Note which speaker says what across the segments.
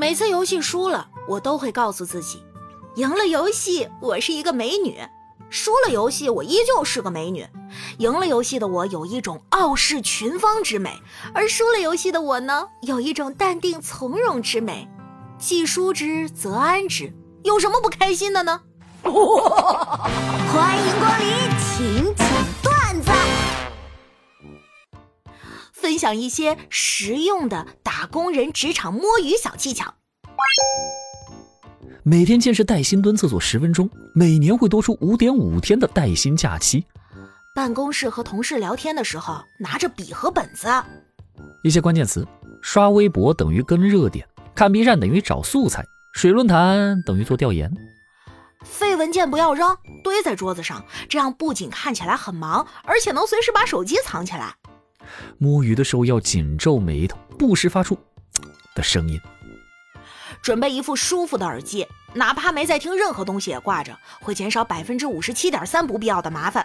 Speaker 1: 每次游戏输了，我都会告诉自己，赢了游戏我是一个美女，输了游戏我依旧是个美女。赢了游戏的我有一种傲视群芳之美，而输了游戏的我呢，有一种淡定从容之美。既输之则安之，有什么不开心的呢？
Speaker 2: 欢迎光临，
Speaker 1: 分享一些实用的打工人职场摸鱼小技巧。
Speaker 3: 每天坚持带薪蹲厕所十分钟，每年会多出五点五天的带薪假期。
Speaker 1: 办公室和同事聊天的时候，拿着笔和本子。
Speaker 3: 一些关键词：刷微博等于跟热点，看 B 站等于找素材，水论坛等于做调研。
Speaker 1: 废文件不要扔，堆在桌子上，这样不仅看起来很忙，而且能随时把手机藏起来。
Speaker 3: 摸鱼的时候要紧皱眉头，不时发出的声音。
Speaker 1: 准备一副舒服的耳机，哪怕没在听任何东西也挂着，会减少百分之五十七点三不必要的麻烦。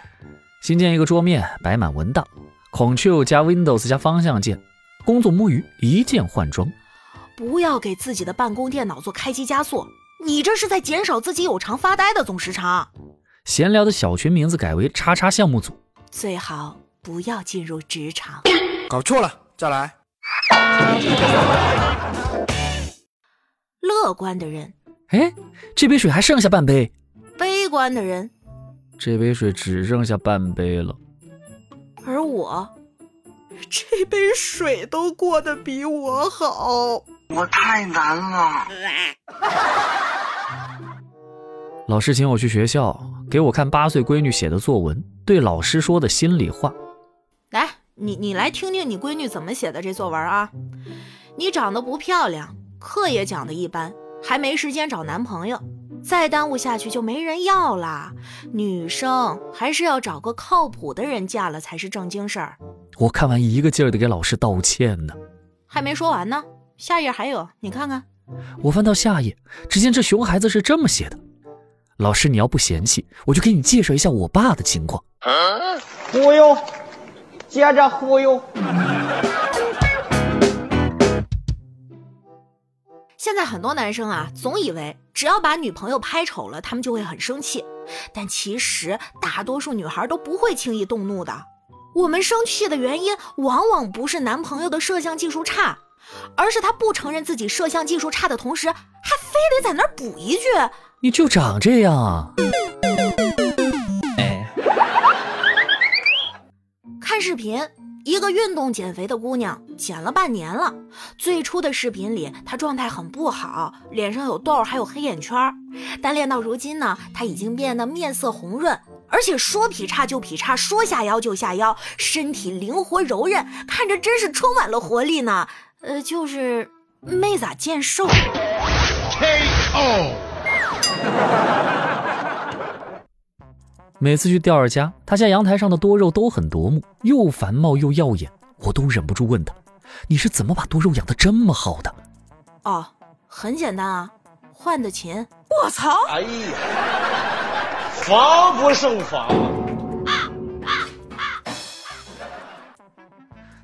Speaker 3: 新建一个桌面，摆满文档，Ctrl 加 Windows 加方向键，工作摸鱼一键换装。
Speaker 1: 不要给自己的办公电脑做开机加速，你这是在减少自己有偿发呆的总时长。
Speaker 3: 闲聊的小群名字改为“叉叉项目组”，
Speaker 1: 最好不要进入职场。
Speaker 4: 搞错了，再来。
Speaker 1: 乐观的人，
Speaker 3: 哎，这杯水还剩下半杯。
Speaker 1: 悲观的人，
Speaker 3: 这杯水只剩下半杯了。
Speaker 1: 而我，这杯水都过得比我好。
Speaker 5: 我太难了。
Speaker 3: 老师请我去学校，给我看八岁闺女写的作文，对老师说的心里话。
Speaker 1: 来，你你来听听你闺女怎么写的这作文啊？你长得不漂亮，课也讲的一般，还没时间找男朋友，再耽误下去就没人要啦。女生还是要找个靠谱的人嫁了才是正经事儿。
Speaker 3: 我看完一个劲儿的给老师道歉呢，
Speaker 1: 还没说完呢，下页还有，你看看。
Speaker 3: 我翻到下页，只见这熊孩子是这么写的：老师，你要不嫌弃，我就给你介绍一下我爸的情况。
Speaker 6: 忽悠，接着忽悠。
Speaker 1: 现在很多男生啊，总以为只要把女朋友拍丑了，他们就会很生气。但其实大多数女孩都不会轻易动怒的。我们生气的原因，往往不是男朋友的摄像技术差，而是他不承认自己摄像技术差的同时，还非得在那儿补一句：“
Speaker 3: 你就长这样啊。”
Speaker 1: 频。一个运动减肥的姑娘减了半年了。最初的视频里，她状态很不好，脸上有痘，还有黑眼圈。但练到如今呢，她已经变得面色红润，而且说劈叉就劈叉，说下腰就下腰，身体灵活柔韧，看着真是充满了活力呢。呃，就是没咋见瘦。
Speaker 3: 每次去钓儿家，他家阳台上的多肉都很夺目，又繁茂又耀眼，我都忍不住问他：“你是怎么把多肉养得这么好的？”
Speaker 1: 哦，很简单啊，换的勤。
Speaker 6: 我操！哎呀，防不胜防。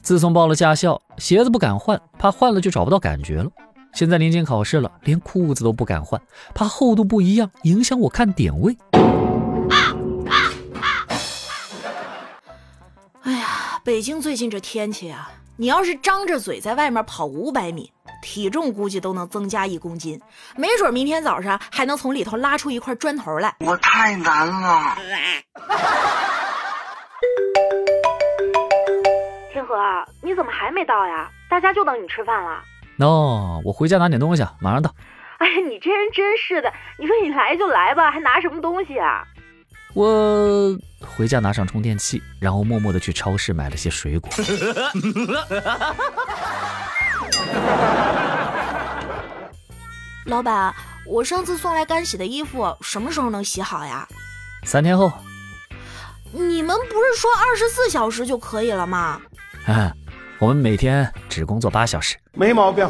Speaker 3: 自从报了驾校，鞋子不敢换，怕换了就找不到感觉了。现在临近考试了，连裤子都不敢换，怕厚度不一样影响我看点位。
Speaker 1: 北京最近这天气啊，你要是张着嘴在外面跑五百米，体重估计都能增加一公斤，没准明天早上还能从里头拉出一块砖头来。
Speaker 5: 我太难了。
Speaker 7: 天河，你怎么还没到呀？大家就等你吃饭了。
Speaker 3: no，，我回家拿点东西，马上到。
Speaker 7: 哎呀，你这人真是的，你说你来就来吧，还拿什么东西啊？
Speaker 3: 我回家拿上充电器，然后默默的去超市买了些水果。
Speaker 1: 老板，我上次送来干洗的衣服什么时候能洗好呀？
Speaker 3: 三天后。
Speaker 1: 你们不是说二十四小时就可以了吗？
Speaker 3: 啊，我们每天只工作八小时。
Speaker 6: 没毛病。